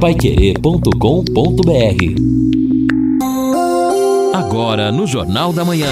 Paiquerê.com.br Agora no Jornal da Manhã.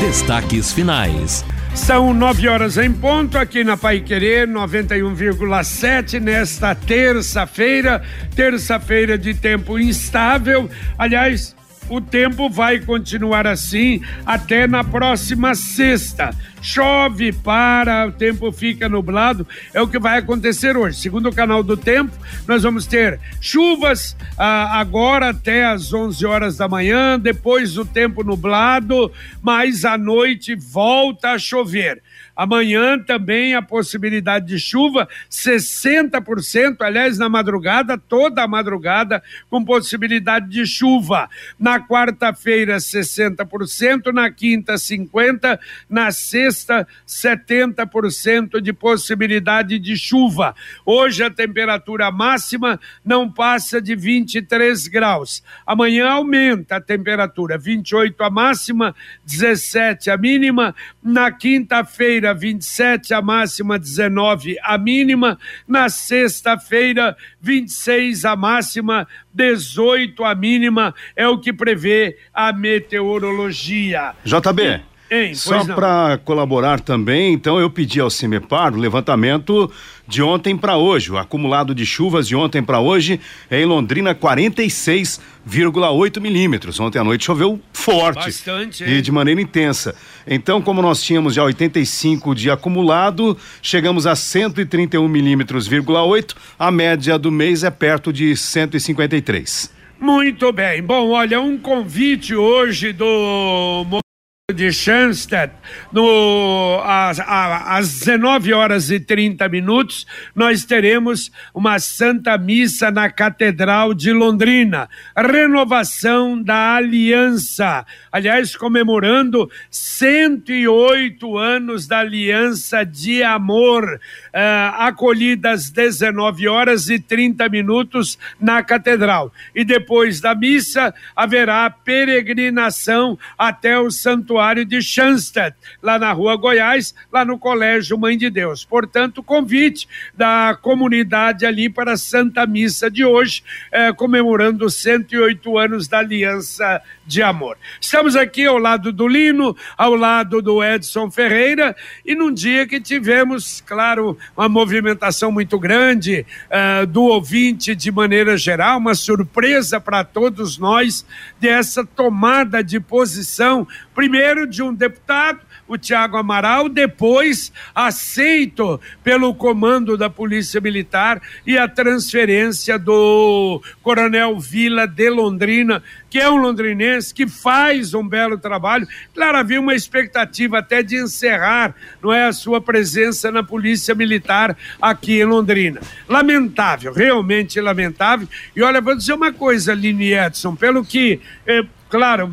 Destaques finais. São nove horas em ponto aqui na Pai Querer 91,7 nesta terça-feira, terça-feira de tempo instável. Aliás, o tempo vai continuar assim até na próxima sexta. Chove, para, o tempo fica nublado, é o que vai acontecer hoje. Segundo o canal do tempo, nós vamos ter chuvas ah, agora até às 11 horas da manhã, depois o tempo nublado, mas à noite volta a chover. Amanhã também a possibilidade de chuva, 60%, aliás, na madrugada, toda a madrugada, com possibilidade de chuva. Na quarta-feira, 60%, na quinta, 50%, na sexta, 70% de possibilidade de chuva. Hoje a temperatura máxima não passa de 23 graus. Amanhã aumenta a temperatura, 28 a máxima, 17 a mínima. Na quinta-feira, quinta-feira, 27 a máxima, 19 a mínima. Na sexta-feira, 26 a máxima, 18 a mínima. É o que prevê a meteorologia. JB. Hein, Só para colaborar também, então eu pedi ao CIMEPAR o levantamento de ontem para hoje. O acumulado de chuvas de ontem para hoje é em Londrina 46,8 milímetros. Ontem à noite choveu forte Bastante, e de maneira intensa. Então, como nós tínhamos já 85 de acumulado, chegamos a 131 milímetros,8. A média do mês é perto de 153. Muito bem. Bom, olha, um convite hoje do de Schanstatt, no, às, às 19 horas e 30 minutos, nós teremos uma Santa Missa na Catedral de Londrina. Renovação da Aliança. Aliás, comemorando 108 anos da Aliança de Amor. Uh, acolhida às 19 horas e 30 minutos na Catedral. E depois da missa, haverá peregrinação até o Santuário Santuário de Schanstatt, lá na Rua Goiás, lá no Colégio Mãe de Deus. Portanto, convite da comunidade ali para a Santa Missa de hoje, eh, comemorando 108 anos da Aliança de Amor. Estamos aqui ao lado do Lino, ao lado do Edson Ferreira, e num dia que tivemos, claro, uma movimentação muito grande uh, do ouvinte de maneira geral, uma surpresa para todos nós dessa tomada de posição primeiro de um deputado, o Tiago Amaral, depois aceito pelo comando da Polícia Militar e a transferência do Coronel Vila de Londrina, que é um londrinense que faz um belo trabalho. Claro, havia uma expectativa até de encerrar, não é, a sua presença na Polícia Militar aqui em Londrina. Lamentável, realmente lamentável. E olha, vou dizer uma coisa, Lini Edson, pelo que eh, claro,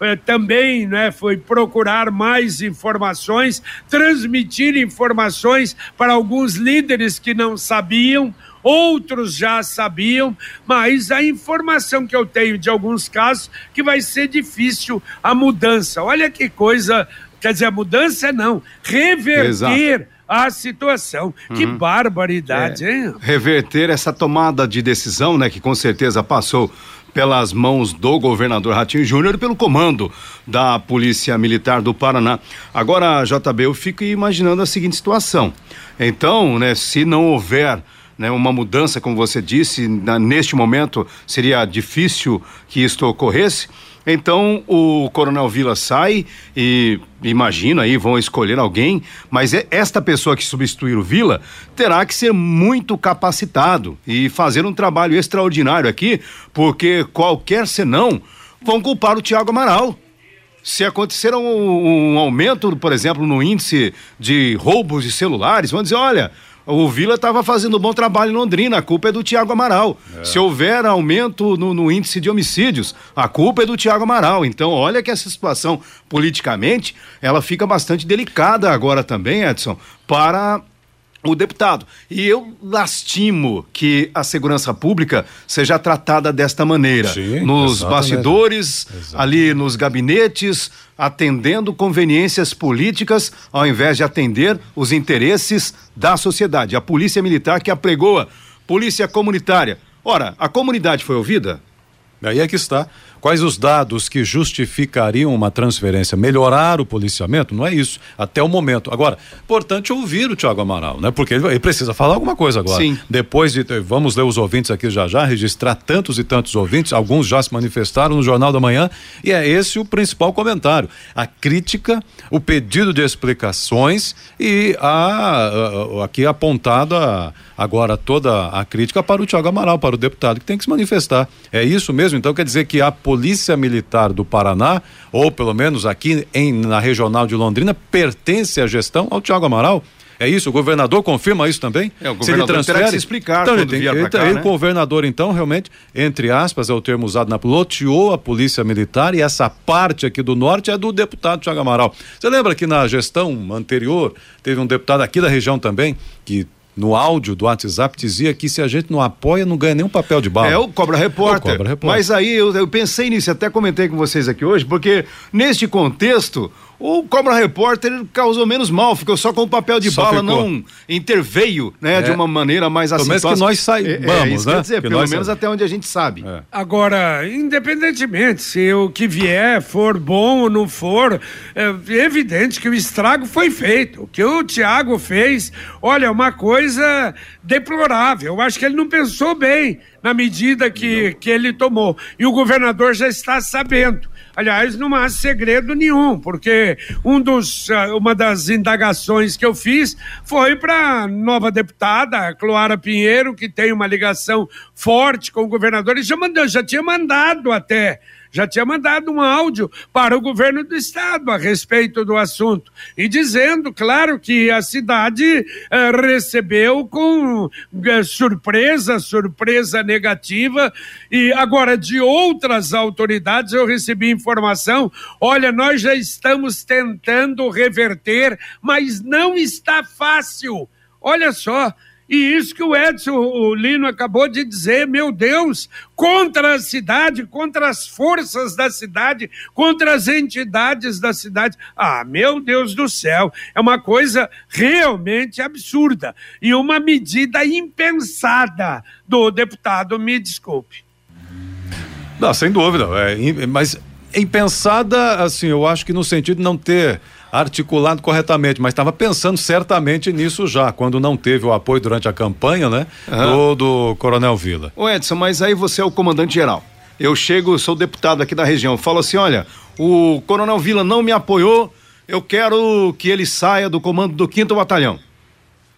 eh, também né, foi procurar mais informações, transmitir informações para alguns líderes que não sabiam, outros já sabiam, mas a informação que eu tenho de alguns casos que vai ser difícil a mudança. Olha que coisa, quer dizer, a mudança não, reverter Exato a situação. Uhum. Que barbaridade, é. hein? Reverter essa tomada de decisão, né, que com certeza passou pelas mãos do governador Ratinho Júnior e pelo comando da Polícia Militar do Paraná. Agora, JB, eu fico imaginando a seguinte situação. Então, né, se não houver né, uma mudança, como você disse, na, neste momento seria difícil que isto ocorresse. Então o Coronel Vila sai e imagino aí vão escolher alguém, mas é esta pessoa que substituir o Vila terá que ser muito capacitado e fazer um trabalho extraordinário aqui, porque qualquer senão vão culpar o Tiago Amaral. Se acontecer um, um aumento, por exemplo, no índice de roubos de celulares, vão dizer, olha, o Vila estava fazendo um bom trabalho em Londrina, a culpa é do Tiago Amaral. É. Se houver aumento no, no, índice de homicídios, a culpa é do Tiago Amaral. Então, olha que essa situação, politicamente, ela fica bastante delicada agora também, Edson, para o deputado. E eu lastimo que a segurança pública seja tratada desta maneira. Sim, nos exatamente. bastidores, exatamente. ali nos gabinetes, atendendo conveniências políticas, ao invés de atender os interesses da sociedade. A polícia militar que apregoa polícia comunitária. Ora, a comunidade foi ouvida? Aí é que está. Quais os dados que justificariam uma transferência? Melhorar o policiamento? Não é isso, até o momento. Agora, importante ouvir o Tiago Amaral, né? Porque ele, ele, precisa falar alguma coisa agora. Sim. Depois de. Vamos ler os ouvintes aqui já já, registrar tantos e tantos ouvintes, alguns já se manifestaram no Jornal da Manhã, e é esse o principal comentário. A crítica, o pedido de explicações e a, aqui apontada agora toda a crítica para o Tiago Amaral, para o deputado, que tem que se manifestar. É isso mesmo? Então quer dizer que a Polícia Militar do Paraná, ou pelo menos aqui em, na regional de Londrina, pertence à gestão ao Tiago Amaral. É isso? O governador confirma isso também? É, o governador se ele transfere, terá que se explicar então, ele tem, ele, cá, né? O governador, então, realmente, entre aspas, é o termo usado na loteou a polícia militar e essa parte aqui do norte é do deputado Tiago Amaral. Você lembra que na gestão anterior teve um deputado aqui da região também que no áudio do WhatsApp dizia que se a gente não apoia, não ganha nenhum papel de bala. É o Cobra Repórter. O Cobra Repórter. Mas aí eu, eu pensei nisso, até comentei com vocês aqui hoje, porque neste contexto, o Cobra Repórter causou menos mal, ficou só com o papel de só bala, ficou. não interveio, né, é. de uma maneira mais assim. Pelo menos que nós saibamos, é, é isso né? Quer dizer, que pelo menos até onde a gente sabe. É. Agora, independentemente se o que vier for bom ou não for, é evidente que o estrago foi feito. O que o Tiago fez, olha, é uma coisa deplorável. Eu acho que ele não pensou bem na medida que, que ele tomou. E o governador já está sabendo. Aliás, não há segredo nenhum, porque um dos, ah, uma das indagações que eu fiz foi para nova deputada, Cloara Pinheiro, que tem uma ligação forte com o governador, e já, mandou, já tinha mandado até já tinha mandado um áudio para o governo do estado a respeito do assunto e dizendo, claro, que a cidade eh, recebeu com eh, surpresa, surpresa negativa. E agora, de outras autoridades, eu recebi informação: olha, nós já estamos tentando reverter, mas não está fácil. Olha só, e isso que o Edson, o Lino acabou de dizer, meu Deus, contra a cidade, contra as forças da cidade, contra as entidades da cidade. Ah, meu Deus do céu, é uma coisa realmente absurda e uma medida impensada do deputado, me desculpe. Não, sem dúvida, é, mas impensada, assim, eu acho que no sentido de não ter articulado corretamente, mas estava pensando certamente nisso já, quando não teve o apoio durante a campanha, né? Uhum. Do, do Coronel Vila. Ô Edson, mas aí você é o comandante geral. Eu chego, sou deputado aqui da região, falo assim: olha, o Coronel Vila não me apoiou, eu quero que ele saia do comando do 5 Batalhão.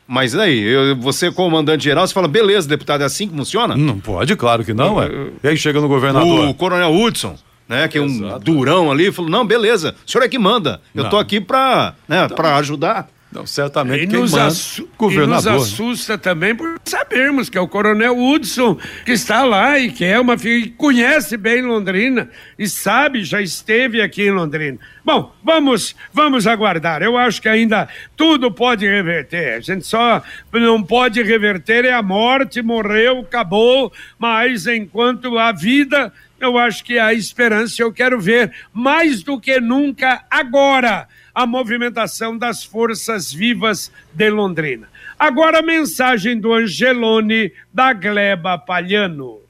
Mas aí, eu, você comandante geral, você fala, beleza, deputado, é assim que funciona? Não pode, claro que não, é. E aí chega no governador. O Coronel Hudson, né? Que é um durão ali, falou, não, beleza, o senhor é que manda, eu não. tô aqui pra, né, então, pra ajudar. Não, certamente e quem nos, manda, governador, e nos assusta né? também por sabermos que é o coronel Hudson que está lá e que é uma que conhece bem Londrina e sabe, já esteve aqui em Londrina. Bom, vamos, vamos aguardar. Eu acho que ainda tudo pode reverter. A gente só não pode reverter é a morte, morreu, acabou, mas enquanto a vida eu acho que a esperança eu quero ver mais do que nunca agora a movimentação das forças vivas de Londrina. Agora a mensagem do Angelone da Gleba Palhano.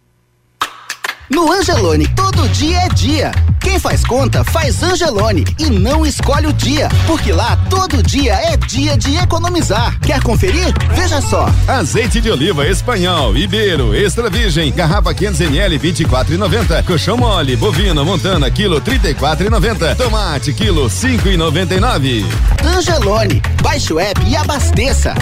No Angelone, todo dia é dia. Quem faz conta, faz Angelone e não escolhe o dia, porque lá todo dia é dia de economizar. Quer conferir? Veja só. Azeite de oliva espanhol, Ibeiro, extra virgem, garrafa 500 ml 24,90. Colchão mole, bovino, montana, quilo 34,90. Tomate, quilo 5,99. Angelone, baixe o app e abasteça.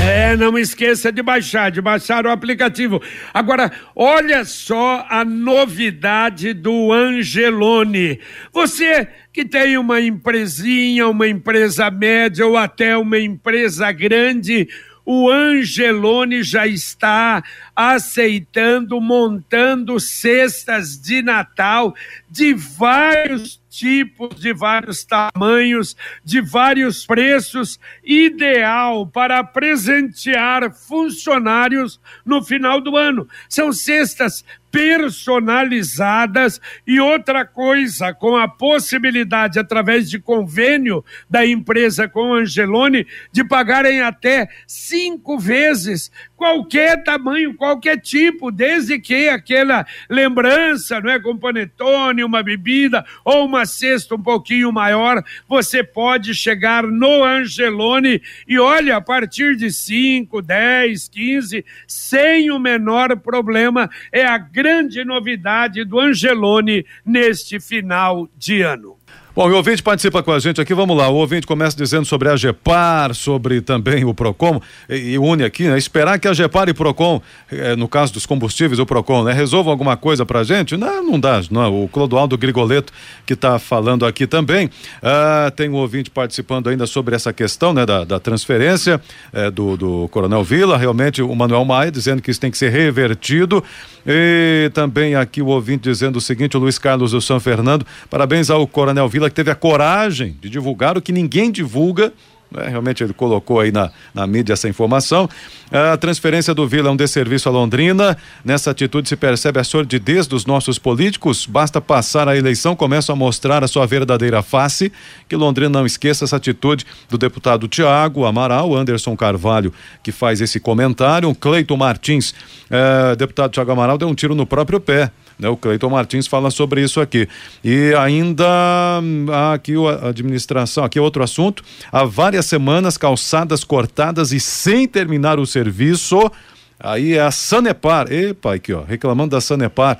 É, não esqueça de baixar, de baixar o aplicativo. Agora, olha só a novidade do Angelone. Você que tem uma empresinha, uma empresa média ou até uma empresa grande, o Angelone já está aceitando, montando cestas de Natal de vários tipos, de vários tamanhos, de vários preços, ideal para presentear funcionários no final do ano. São cestas personalizadas e outra coisa, com a possibilidade, através de convênio da empresa com Angelone, de pagarem até cinco vezes qualquer tamanho, qualquer tipo, desde que aquela lembrança, não é, com panetone, uma bebida ou uma cesta um pouquinho maior, você pode chegar no Angelone e olha, a partir de 5, 10, 15, sem o menor problema, é a grande novidade do Angelone neste final de ano. Bom, o ouvinte participa com a gente aqui, vamos lá. O ouvinte começa dizendo sobre a GEPAR, sobre também o PROCON, e, e une aqui, né? Esperar que a GEPAR e PROCON, eh, no caso dos combustíveis, o PROCON, né? Resolvam alguma coisa pra gente? Não, não dá, não. O Clodoaldo Grigoleto que está falando aqui também. Ah, tem um ouvinte participando ainda sobre essa questão, né? Da, da transferência eh, do, do Coronel Vila, realmente o Manuel Maia dizendo que isso tem que ser revertido. E também aqui o ouvinte dizendo o seguinte, o Luiz Carlos do São Fernando, parabéns ao Coronel Vila que teve a coragem de divulgar o que ninguém divulga. Né? Realmente ele colocou aí na, na mídia essa informação. A transferência do Vila é um desserviço à Londrina. Nessa atitude se percebe a sordidez dos nossos políticos. Basta passar a eleição, começam a mostrar a sua verdadeira face. Que Londrina não esqueça essa atitude do deputado Tiago Amaral, Anderson Carvalho, que faz esse comentário. Cleiton Martins, eh, deputado Tiago Amaral, deu um tiro no próprio pé. Né? O Cleiton Martins fala sobre isso aqui. E ainda hum, aqui a administração, aqui é outro assunto. Há várias semanas calçadas cortadas e sem terminar o serviço. Aí é a Sanepar. Epa, aqui ó, reclamando da Sanepar.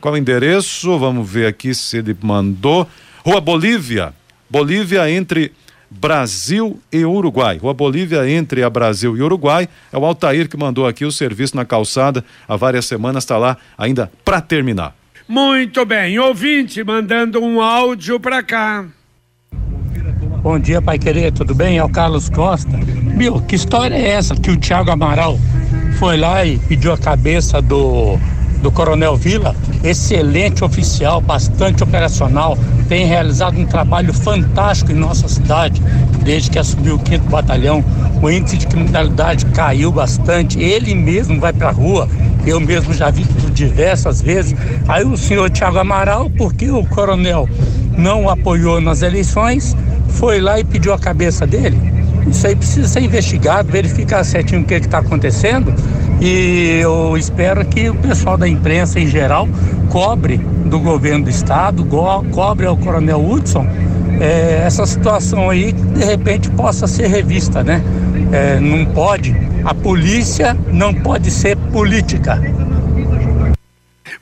Qual o endereço? Vamos ver aqui se ele mandou. Rua Bolívia. Bolívia entre Brasil e Uruguai. Rua Bolívia entre a Brasil e Uruguai. É o Altair que mandou aqui o serviço na calçada há várias semanas, está lá ainda para terminar. Muito bem, ouvinte mandando um áudio para cá. Bom dia, Pai Querer, tudo bem? É o Carlos Costa. Meu, que história é essa que o Thiago Amaral foi lá e pediu a cabeça do do Coronel Vila, excelente oficial, bastante operacional, tem realizado um trabalho fantástico em nossa cidade, desde que assumiu o 5 Batalhão. O índice de criminalidade caiu bastante, ele mesmo vai para a rua, eu mesmo já vi diversas vezes. Aí o senhor Tiago Amaral, porque o coronel não apoiou nas eleições, foi lá e pediu a cabeça dele. Isso aí precisa ser investigado, verificar certinho o que está acontecendo e eu espero que o pessoal da imprensa em geral cobre do governo do estado, cobre ao Coronel Hudson é, essa situação aí de repente possa ser revista, né? É, não pode, a polícia não pode ser política.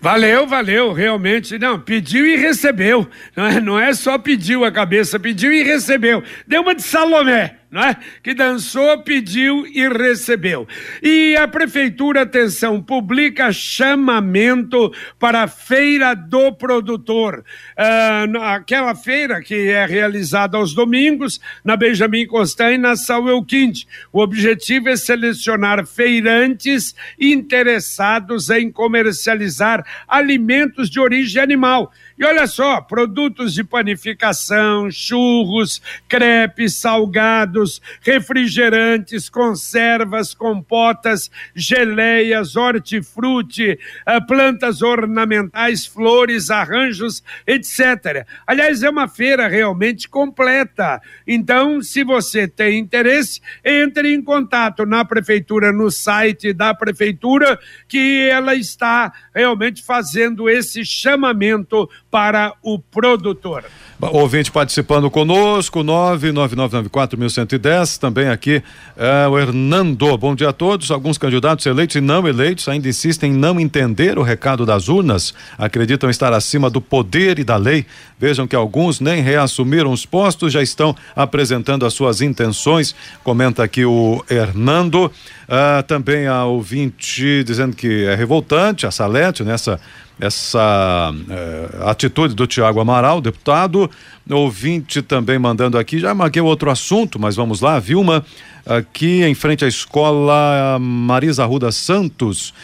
Valeu, valeu, realmente. Não, pediu e recebeu. Não é, não é só pediu a cabeça, pediu e recebeu. Deu uma de Salomé é? que dançou, pediu e recebeu. E a prefeitura, atenção, publica chamamento para a Feira do Produtor. Uh, aquela feira que é realizada aos domingos na Benjamin Constant e na Samuel Quinte. O objetivo é selecionar feirantes interessados em comercializar alimentos de origem animal e olha só, produtos de panificação, churros, crepes, salgados, refrigerantes, conservas, compotas, geleias, hortifruti, eh, plantas ornamentais, flores, arranjos, etc. Aliás, é uma feira realmente completa. Então, se você tem interesse, entre em contato na prefeitura, no site da prefeitura, que ela está realmente fazendo esse chamamento para o produtor. Ouvinte participando conosco, 999941110, também aqui é, o Hernando. Bom dia a todos. Alguns candidatos eleitos e não eleitos ainda insistem em não entender o recado das urnas, acreditam estar acima do poder e da lei. Vejam que alguns nem reassumiram os postos, já estão apresentando as suas intenções. Comenta aqui o Hernando. Ah, também a ouvinte dizendo que é revoltante a Salete nessa essa eh, atitude do Tiago Amaral, deputado. Ouvinte também mandando aqui, já marquei outro assunto, mas vamos lá, Vilma, aqui em frente à escola Marisa Ruda Santos,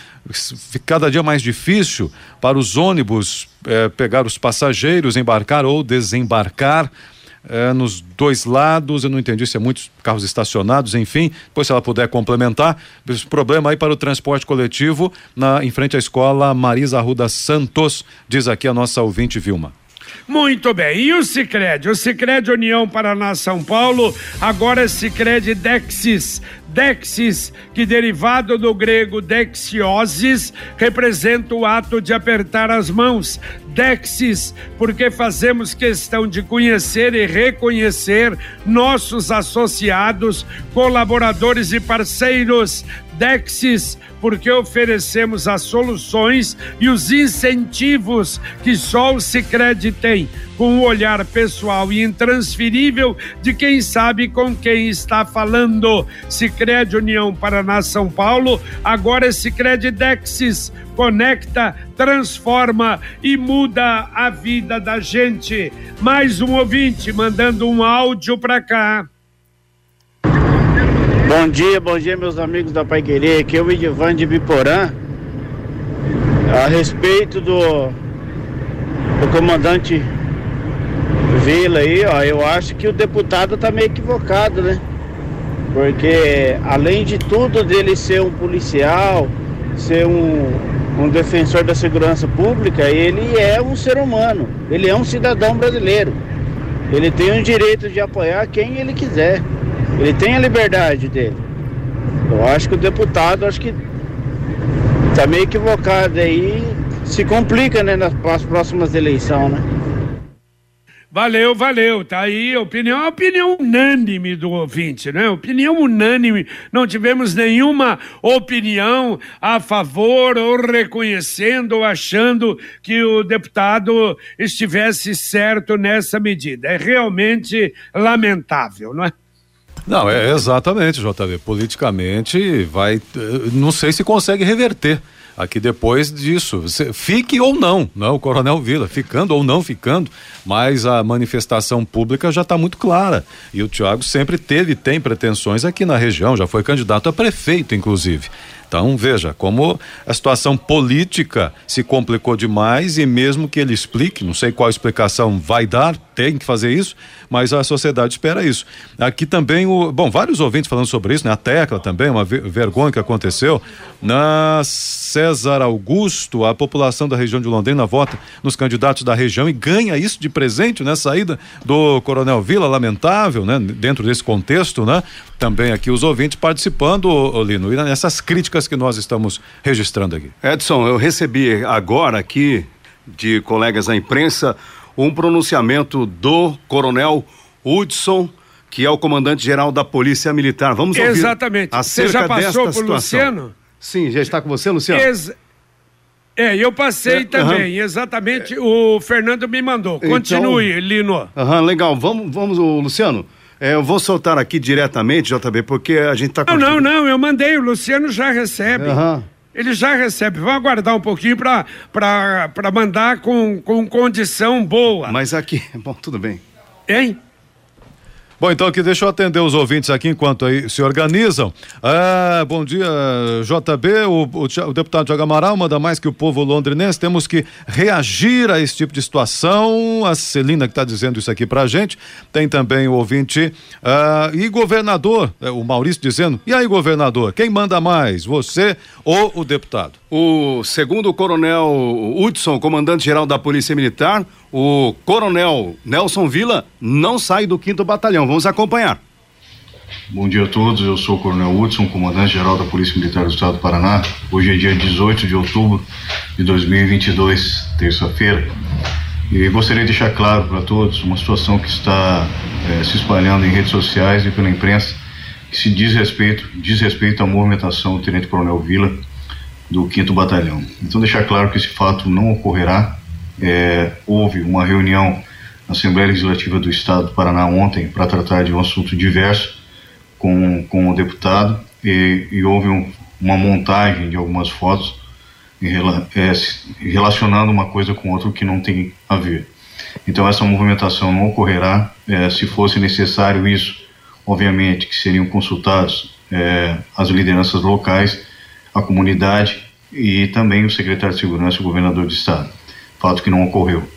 cada dia mais difícil para os ônibus eh, pegar os passageiros, embarcar ou desembarcar. É, nos dois lados. Eu não entendi se é muitos carros estacionados, enfim. Depois, se ela puder complementar. Esse problema aí para o transporte coletivo na, em frente à escola Marisa Arruda Santos, diz aqui a nossa ouvinte Vilma. Muito bem. E o Sicredi? O Sicredi União Paraná São Paulo, agora é Sicredi Dexis. Dexis, que derivado do grego dexiosis, representa o ato de apertar as mãos. Dexis, porque fazemos questão de conhecer e reconhecer nossos associados, colaboradores e parceiros. Dexis, porque oferecemos as soluções e os incentivos que só o Sicredi tem, com o olhar pessoal e intransferível de quem sabe com quem está falando. Sicredi União Paraná São Paulo, agora é Sicredi Dexis, conecta, transforma e muda a vida da gente. Mais um ouvinte mandando um áudio para cá. Bom dia, bom dia, meus amigos da Pai Querer. Aqui é o Edivan de Biporã. A respeito do, do comandante Vila aí, ó, eu acho que o deputado tá meio equivocado, né? Porque além de tudo dele ser um policial, ser um, um defensor da segurança pública, ele é um ser humano, ele é um cidadão brasileiro. Ele tem o direito de apoiar quem ele quiser. Ele tem a liberdade dele. Eu acho que o deputado, acho que tá meio equivocado aí, se complica, né, nas próximas eleições, né? Valeu, valeu. Tá aí a opinião, a opinião unânime do ouvinte, né? Opinião unânime. Não tivemos nenhuma opinião a favor ou reconhecendo ou achando que o deputado estivesse certo nessa medida. É realmente lamentável, não é? Não, é exatamente, JV. Politicamente vai. Eh, não sei se consegue reverter aqui depois disso. Fique ou não, não, o Coronel Vila, ficando ou não ficando, mas a manifestação pública já está muito clara. E o Tiago sempre teve e tem pretensões aqui na região, já foi candidato a prefeito, inclusive. Então, veja como a situação política se complicou demais e mesmo que ele explique, não sei qual explicação vai dar, tem que fazer isso, mas a sociedade espera isso. Aqui também o, bom, vários ouvintes falando sobre isso, né? A Tecla também, uma vergonha que aconteceu na César Augusto, a população da região de Londrina vota nos candidatos da região e ganha isso de presente, né? Saída do Coronel Vila, lamentável, né? Dentro desse contexto, né? Também aqui os ouvintes participando, Lino, e nessas críticas que nós estamos registrando aqui. Edson, eu recebi agora aqui de colegas da imprensa um pronunciamento do Coronel Hudson, que é o comandante-geral da Polícia Militar. Vamos ouvir Exatamente. Você já passou por Luciano? Sim, já está com você, Luciano? Ex é, eu passei é, também, uhum. exatamente, o Fernando me mandou. Então, Continue, então, Lino. Aham, legal. Vamos, vamos, Luciano. É, eu vou soltar aqui diretamente, JB, porque a gente está... Não, não, não, eu mandei, o Luciano já recebe. Uhum. Ele já recebe. Vamos aguardar um pouquinho para mandar com, com condição boa. Mas aqui, bom, tudo bem. Hein? Bom, então aqui deixa eu atender os ouvintes aqui enquanto aí se organizam. Ah, bom dia, JB, o, o, o deputado Tiago Amaral manda mais que o povo londrinense. Temos que reagir a esse tipo de situação. A Celina que está dizendo isso aqui pra gente. Tem também o ouvinte ah, e governador, é, o Maurício dizendo, e aí governador, quem manda mais, você ou o deputado? O segundo coronel Hudson, comandante-geral da Polícia Militar, o coronel Nelson Vila não sai do quinto batalhão. Vamos acompanhar. Bom dia a todos, eu sou o Coronel Hudson, comandante-geral da Polícia Militar do Estado do Paraná. Hoje é dia 18 de outubro de 2022, terça-feira. E gostaria de deixar claro para todos uma situação que está é, se espalhando em redes sociais e pela imprensa, que se diz respeito, diz respeito à movimentação do Tenente Coronel Vila do 5 Batalhão. Então, deixar claro que esse fato não ocorrerá. É, houve uma reunião na Assembleia Legislativa do Estado do Paraná ontem para tratar de um assunto diverso com, com o deputado e, e houve um, uma montagem de algumas fotos é, relacionando uma coisa com outra que não tem a ver. Então essa movimentação não ocorrerá. É, se fosse necessário isso, obviamente que seriam consultados é, as lideranças locais a comunidade e também o secretário de Segurança e o governador do Estado. Fato que não ocorreu.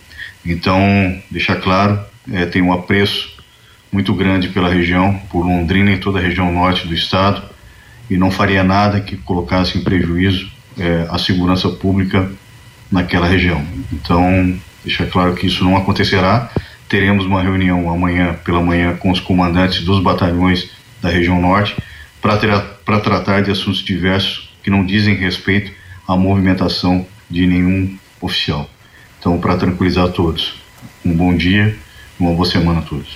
Então, deixar claro, é, tenho um apreço muito grande pela região, por Londrina e toda a região norte do estado, e não faria nada que colocasse em prejuízo é, a segurança pública naquela região. Então, deixar claro que isso não acontecerá. Teremos uma reunião amanhã pela manhã com os comandantes dos batalhões da região norte para tratar de assuntos diversos que não dizem respeito à movimentação de nenhum oficial. Então, para tranquilizar todos, um bom dia, uma boa semana a todos.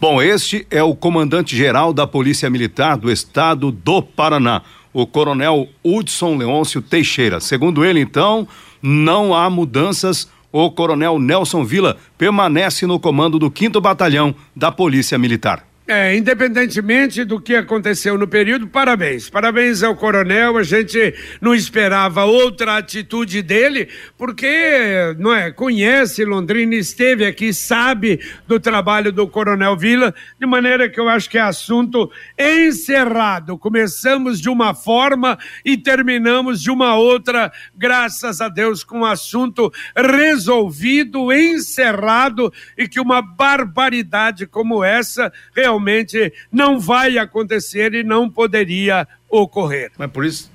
Bom, este é o comandante-geral da Polícia Militar do Estado do Paraná, o Coronel Hudson Leôncio Teixeira. Segundo ele, então, não há mudanças. O Coronel Nelson Vila permanece no comando do 5 Batalhão da Polícia Militar. É, independentemente do que aconteceu no período, parabéns. Parabéns ao coronel. A gente não esperava outra atitude dele, porque não é, conhece Londrina, esteve aqui, sabe do trabalho do coronel Vila, de maneira que eu acho que é assunto encerrado. Começamos de uma forma e terminamos de uma outra, graças a Deus, com o assunto resolvido, encerrado e que uma barbaridade como essa realmente realmente não vai acontecer e não poderia ocorrer. Mas por isso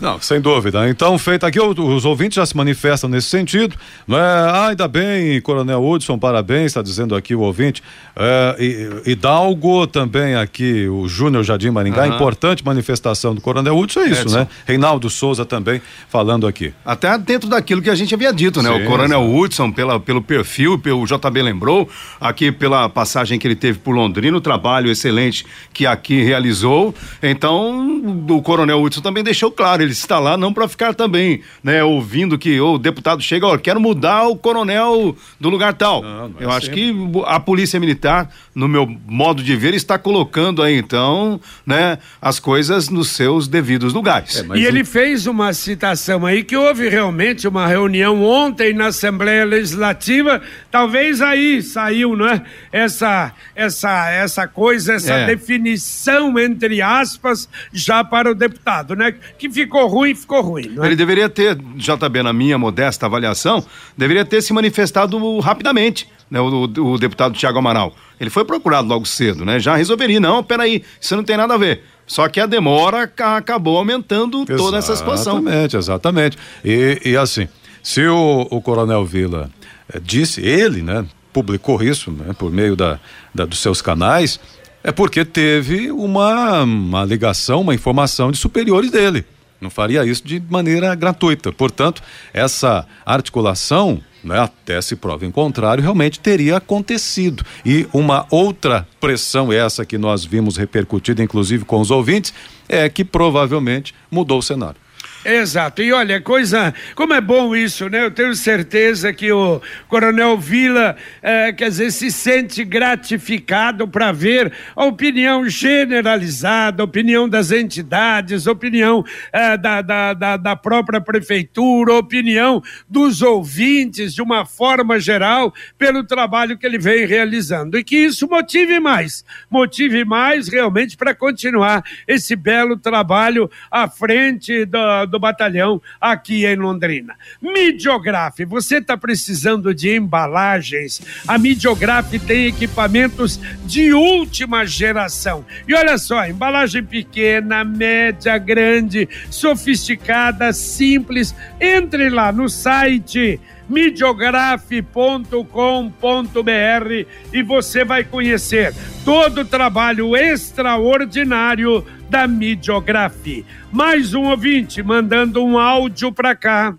não, sem dúvida. Então, feito aqui, os ouvintes já se manifestam nesse sentido. Não é? Ah, ainda bem, Coronel Hudson, parabéns, está dizendo aqui o ouvinte. É, Hidalgo também aqui, o Júnior Jardim Maringá, uhum. importante manifestação do Coronel Hudson, é isso, né? Reinaldo Souza também falando aqui. Até dentro daquilo que a gente havia dito, né? Sim, o Coronel. Hudson, pela, pelo perfil, pelo JB lembrou, aqui pela passagem que ele teve por Londrina, o trabalho excelente que aqui realizou. Então, o Coronel Hudson também deixou claro ele está lá não para ficar também, né, ouvindo que o deputado chega, ó, quero mudar o coronel do lugar tal. Não, não é Eu acho que a polícia militar, no meu modo de ver, está colocando aí então, né, as coisas nos seus devidos lugares. É, e ele fez uma citação aí que houve realmente uma reunião ontem na Assembleia Legislativa, talvez aí saiu, né, essa essa essa coisa, essa é. definição entre aspas já para o deputado, né, que ficou ficou ruim, ficou ruim. É? Ele deveria ter, JB, na minha modesta avaliação, deveria ter se manifestado rapidamente, né, o, o, o deputado Tiago Amaral. Ele foi procurado logo cedo, né? Já resolveria. Não, peraí, isso não tem nada a ver. Só que a demora acabou aumentando exatamente, toda essa situação. Exatamente, exatamente. E, e assim, se o, o Coronel Vila eh, disse, ele, né, publicou isso né, por meio da, da, dos seus canais, é porque teve uma, uma ligação, uma informação de superiores dele. Não faria isso de maneira gratuita. Portanto, essa articulação, né, até se prova em contrário, realmente teria acontecido. E uma outra pressão, essa que nós vimos repercutida, inclusive com os ouvintes, é que provavelmente mudou o cenário. Exato. E olha, coisa. Como é bom isso, né? Eu tenho certeza que o Coronel Vila, é, quer dizer, se sente gratificado para ver a opinião generalizada, a opinião das entidades, a opinião é, da, da, da, da própria prefeitura, a opinião dos ouvintes, de uma forma geral, pelo trabalho que ele vem realizando. E que isso motive mais motive mais realmente para continuar esse belo trabalho à frente do do batalhão aqui em Londrina. Midiograf, você está precisando de embalagens? A Midiograf tem equipamentos de última geração. E olha só, embalagem pequena, média, grande, sofisticada, simples. Entre lá no site midiograf.com.br e você vai conhecer todo o trabalho extraordinário da Midiograf. Mais um ouvinte mandando um áudio para cá.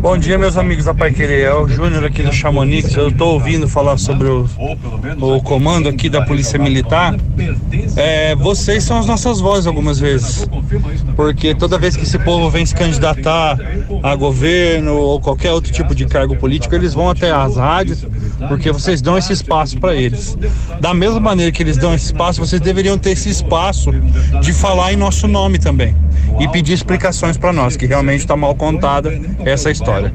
Bom dia, meus amigos da Pai Querer. É o Júnior aqui do Chamonix. Eu estou ouvindo falar sobre o, o, comando aqui da Polícia Militar. É, vocês são as nossas vozes algumas vezes. Porque toda vez que esse povo vem se candidatar a governo ou qualquer outro tipo de cargo político, eles vão até as rádios, porque vocês dão esse espaço para eles. Da mesma maneira que eles dão esse espaço, vocês deveriam ter esse espaço de falar em nosso nome também e pedir explicações para nós, que realmente está mal contada essa história.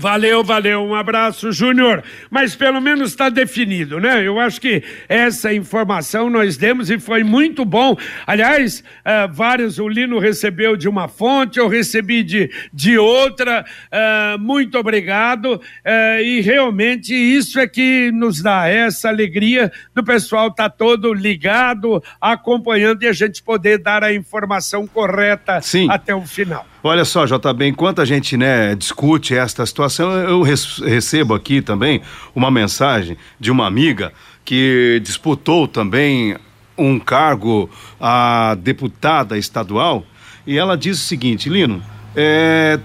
Valeu, valeu. Um abraço, Júnior. Mas pelo menos está definido, né? Eu acho que essa informação nós demos e foi muito bom. Aliás, uh, vários o Lino recebeu de uma fonte, eu recebi de, de outra. Uh, muito obrigado. Uh, e realmente isso é que nos dá essa alegria do pessoal estar tá todo ligado, acompanhando e a gente poder dar a informação correta Sim. até o final. Olha só, JB, enquanto a gente né, discute esta situação, eu recebo aqui também uma mensagem de uma amiga que disputou também um cargo a deputada estadual e ela diz o seguinte, Lino, é,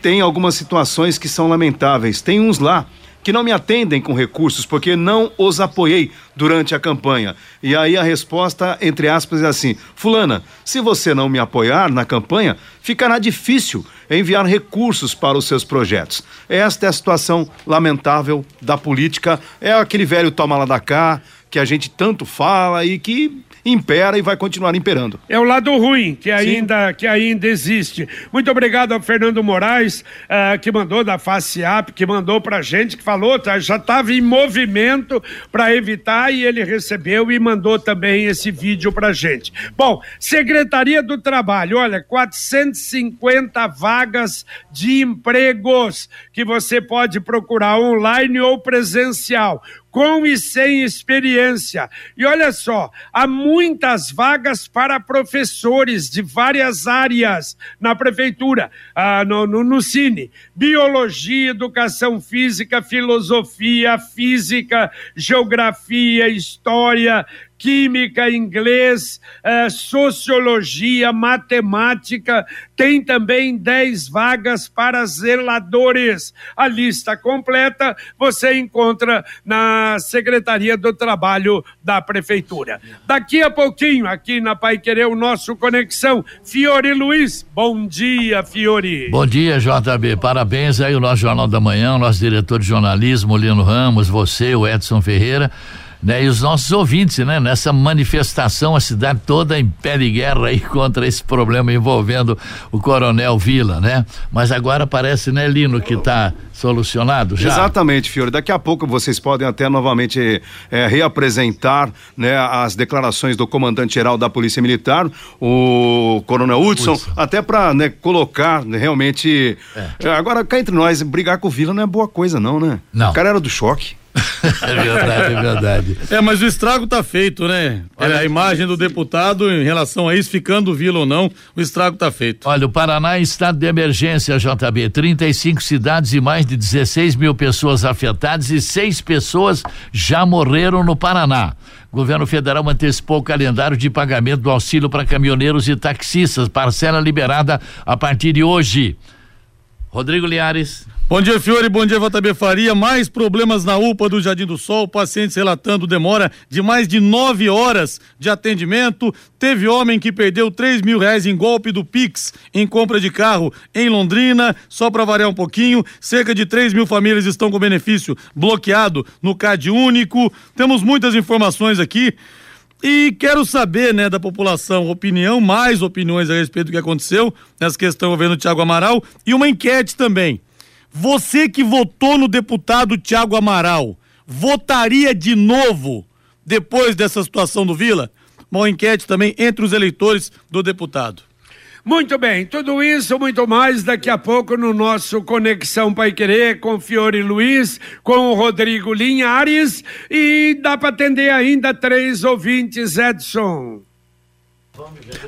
tem algumas situações que são lamentáveis, tem uns lá que não me atendem com recursos porque não os apoiei durante a campanha. E aí a resposta, entre aspas, é assim: Fulana, se você não me apoiar na campanha, ficará difícil enviar recursos para os seus projetos. Esta é a situação lamentável da política. É aquele velho toma lá da cá que a gente tanto fala e que impera e vai continuar imperando. É o lado ruim que ainda, que ainda existe. Muito obrigado ao Fernando Moraes, uh, que mandou da FACIAP, que mandou pra gente, que falou, tá, já estava em movimento para evitar e ele recebeu e mandou também esse vídeo pra gente. Bom, Secretaria do Trabalho, olha, 450 vagas de empregos que você pode procurar online ou presencial com e sem experiência. E olha só, há muitas vagas para professores de várias áreas na prefeitura, ah, no, no, no Cine: biologia, educação física, filosofia, física, geografia, história, química, inglês, eh, sociologia, matemática. Tem também 10 vagas para zeladores. A lista completa você encontra na Secretaria do Trabalho da Prefeitura. Daqui a pouquinho, aqui na Pai Querer, o nosso Conexão. Fiore Luiz, bom dia, Fiore. Bom dia, JB. Parabéns aí o nosso Jornal da Manhã, o nosso diretor de jornalismo, Lino Ramos, você, o Edson Ferreira né? E os nossos ouvintes, né? Nessa manifestação, a cidade toda em pé de guerra aí contra esse problema envolvendo o Coronel Vila, né? Mas agora parece, né, Lino, que está solucionado já? Exatamente, Fiore. Daqui a pouco vocês podem até novamente é, reapresentar né, as declarações do comandante-geral da Polícia Militar, o Coronel Hudson, Hudson. até para né, colocar né, realmente. É. Agora, cá entre nós, brigar com o Vila não é boa coisa, não, né? Não. O cara era do choque. é verdade, é verdade. É, mas o estrago tá feito, né? Olha, a imagem do deputado em relação a isso, ficando vila ou não, o estrago tá feito. Olha, o Paraná em estado de emergência, JB. 35 cidades e mais de 16 mil pessoas afetadas e seis pessoas já morreram no Paraná. O governo federal antecipou o calendário de pagamento do auxílio para caminhoneiros e taxistas, parcela liberada a partir de hoje. Rodrigo Liares. Bom dia, Fiore. Bom dia, JB Faria. Mais problemas na UPA do Jardim do Sol. Pacientes relatando demora de mais de nove horas de atendimento. Teve homem que perdeu três mil reais em golpe do Pix em compra de carro em Londrina. Só para variar um pouquinho, cerca de três mil famílias estão com benefício bloqueado no CAD único. Temos muitas informações aqui. E quero saber, né, da população, opinião, mais opiniões a respeito do que aconteceu nessa questão envolvendo o Tiago Amaral e uma enquete também. Você que votou no deputado Tiago Amaral, votaria de novo depois dessa situação do Vila? Uma enquete também entre os eleitores do deputado. Muito bem, tudo isso, muito mais daqui a pouco no nosso Conexão Pai Querer com Fiore Luiz, com o Rodrigo Linhares e dá para atender ainda três ouvintes, Edson.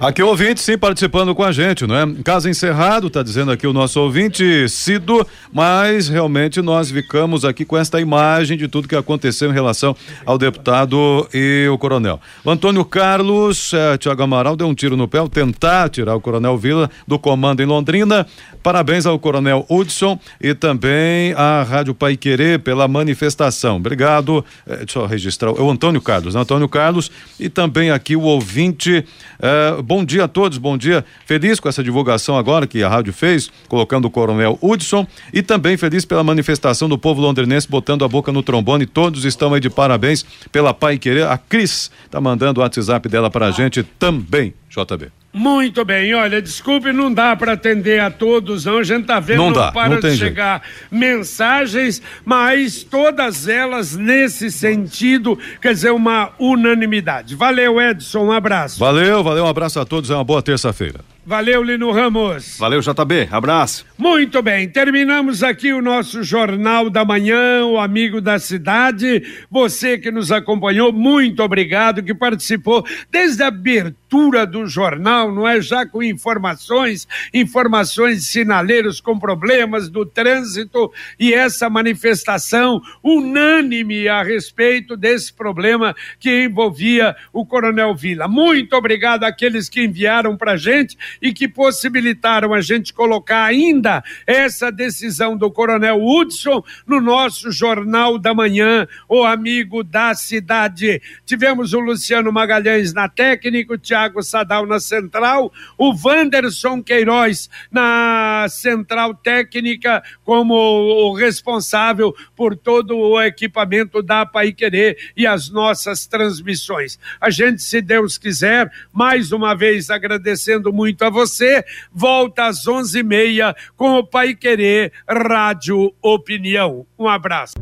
Aqui o ouvinte, sim, participando com a gente, não é? Caso encerrado, está dizendo aqui o nosso ouvinte, Cido, mas realmente nós ficamos aqui com esta imagem de tudo que aconteceu em relação ao deputado e o coronel. O Antônio Carlos, eh, Tiago Amaral deu um tiro no pé ao tentar tirar o coronel Vila do comando em Londrina. Parabéns ao coronel Hudson e também à Rádio Pai Querer pela manifestação. Obrigado. Eh, deixa eu registrar. O Antônio Carlos, né? Antônio Carlos e também aqui o ouvinte. Uh, bom dia a todos, bom dia. Feliz com essa divulgação agora que a rádio fez, colocando o coronel Hudson e também feliz pela manifestação do povo londrinense botando a boca no trombone. Todos estão aí de parabéns pela Pai Querer. A Cris tá mandando o WhatsApp dela pra gente também, JB. Muito bem, olha, desculpe, não dá para atender a todos, não. A gente tá vendo Não não, dá, para não de tem chegar mensagens, mas todas elas nesse sentido, quer dizer, uma unanimidade. Valeu, Edson, um abraço. Valeu, valeu, um abraço a todos, é uma boa terça-feira. Valeu, Lino Ramos. Valeu, JB. Abraço. Muito bem, terminamos aqui o nosso Jornal da Manhã, o Amigo da Cidade. Você que nos acompanhou, muito obrigado, que participou desde a abertura do jornal, não é? Já com informações, informações sinaleiros com problemas do trânsito e essa manifestação unânime a respeito desse problema que envolvia o Coronel Vila. Muito obrigado àqueles que enviaram para gente e que possibilitaram a gente colocar ainda essa decisão do Coronel Hudson no nosso Jornal da Manhã, o amigo da cidade. Tivemos o Luciano Magalhães na técnica, o Tiago Sadal na central, o Wanderson Queiroz na central técnica como o responsável por todo o equipamento da Pai Querer e as nossas transmissões. A gente, se Deus quiser, mais uma vez agradecendo muito a você, volta às onze e meia com o Pai Querer Rádio Opinião. Um abraço.